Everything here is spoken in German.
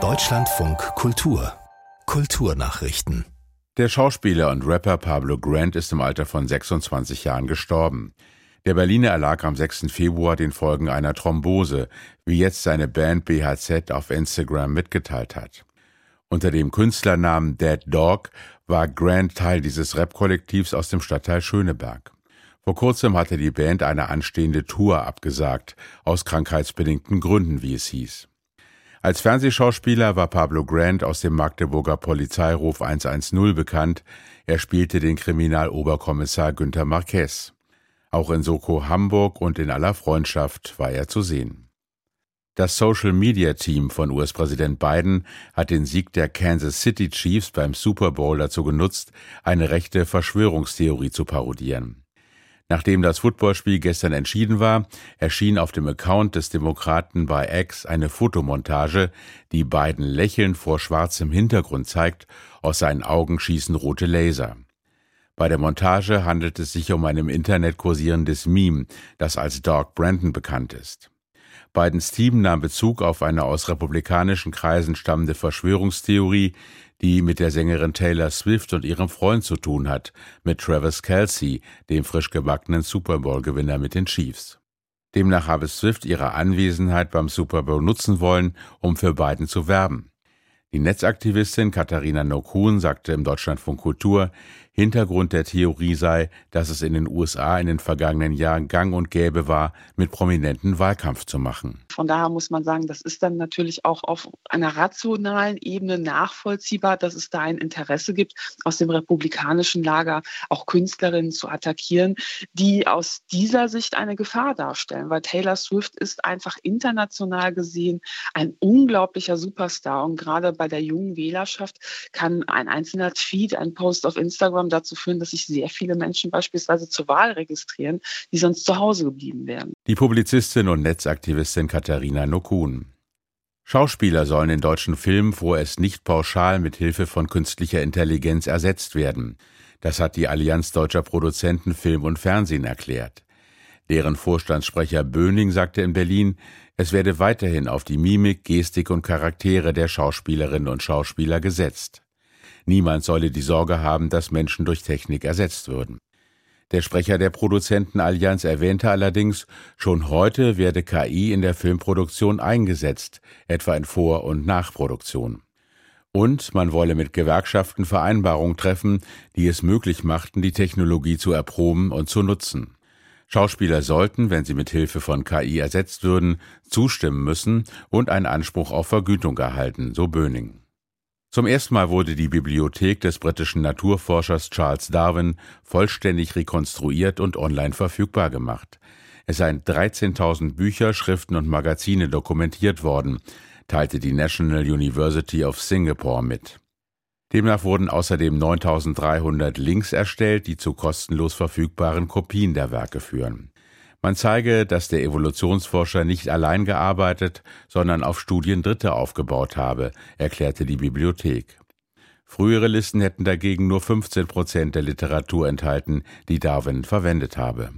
Deutschlandfunk Kultur Kulturnachrichten Der Schauspieler und Rapper Pablo Grant ist im Alter von 26 Jahren gestorben. Der Berliner erlag am 6. Februar den Folgen einer Thrombose, wie jetzt seine Band BHZ auf Instagram mitgeteilt hat. Unter dem Künstlernamen Dead Dog war Grant Teil dieses Rap-Kollektivs aus dem Stadtteil Schöneberg. Vor kurzem hatte die Band eine anstehende Tour abgesagt, aus krankheitsbedingten Gründen, wie es hieß. Als Fernsehschauspieler war Pablo Grant aus dem Magdeburger Polizeiruf 110 bekannt. Er spielte den Kriminaloberkommissar Günter Marquez. Auch in Soko Hamburg und in aller Freundschaft war er zu sehen. Das Social Media Team von US-Präsident Biden hat den Sieg der Kansas City Chiefs beim Super Bowl dazu genutzt, eine rechte Verschwörungstheorie zu parodieren. Nachdem das Footballspiel gestern entschieden war, erschien auf dem Account des Demokraten bei X eine Fotomontage, die beiden lächelnd vor schwarzem Hintergrund zeigt, aus seinen Augen schießen rote Laser. Bei der Montage handelt es sich um ein im Internet kursierendes Meme, das als Dog Brandon bekannt ist. Bidens Team nahm Bezug auf eine aus republikanischen Kreisen stammende Verschwörungstheorie, die mit der Sängerin Taylor Swift und ihrem Freund zu tun hat, mit Travis Kelsey, dem frisch gebackenen Super Bowl-Gewinner mit den Chiefs. Demnach habe Swift ihre Anwesenheit beim Super Bowl nutzen wollen, um für Biden zu werben. Die Netzaktivistin Katharina Nokun sagte im Deutschlandfunk Kultur, Hintergrund der Theorie sei, dass es in den USA in den vergangenen Jahren gang und gäbe war, mit Prominenten Wahlkampf zu machen. Von daher muss man sagen, das ist dann natürlich auch auf einer rationalen Ebene nachvollziehbar, dass es da ein Interesse gibt, aus dem republikanischen Lager auch Künstlerinnen zu attackieren, die aus dieser Sicht eine Gefahr darstellen, weil Taylor Swift ist einfach international gesehen ein unglaublicher Superstar und gerade bei der jungen Wählerschaft kann ein einzelner Tweet, ein Post auf Instagram dazu führen, dass sich sehr viele Menschen beispielsweise zur Wahl registrieren, die sonst zu Hause geblieben wären. Die Publizistin und Netzaktivistin Katharina Nokun. Schauspieler sollen in deutschen Filmen vorerst nicht pauschal mit Hilfe von künstlicher Intelligenz ersetzt werden. Das hat die Allianz deutscher Produzenten Film und Fernsehen erklärt. Deren Vorstandssprecher Böning sagte in Berlin, es werde weiterhin auf die Mimik, Gestik und Charaktere der Schauspielerinnen und Schauspieler gesetzt. Niemand solle die Sorge haben, dass Menschen durch Technik ersetzt würden. Der Sprecher der Produzentenallianz erwähnte allerdings, schon heute werde KI in der Filmproduktion eingesetzt, etwa in Vor- und Nachproduktion. Und man wolle mit Gewerkschaften Vereinbarungen treffen, die es möglich machten, die Technologie zu erproben und zu nutzen. Schauspieler sollten, wenn sie mit Hilfe von KI ersetzt würden, zustimmen müssen und einen Anspruch auf Vergütung erhalten, so Böning. Zum ersten Mal wurde die Bibliothek des britischen Naturforschers Charles Darwin vollständig rekonstruiert und online verfügbar gemacht. Es seien 13.000 Bücher, Schriften und Magazine dokumentiert worden, teilte die National University of Singapore mit. Demnach wurden außerdem 9300 Links erstellt, die zu kostenlos verfügbaren Kopien der Werke führen. Man zeige, dass der Evolutionsforscher nicht allein gearbeitet, sondern auf Studien Dritter aufgebaut habe, erklärte die Bibliothek. Frühere Listen hätten dagegen nur 15 Prozent der Literatur enthalten, die Darwin verwendet habe.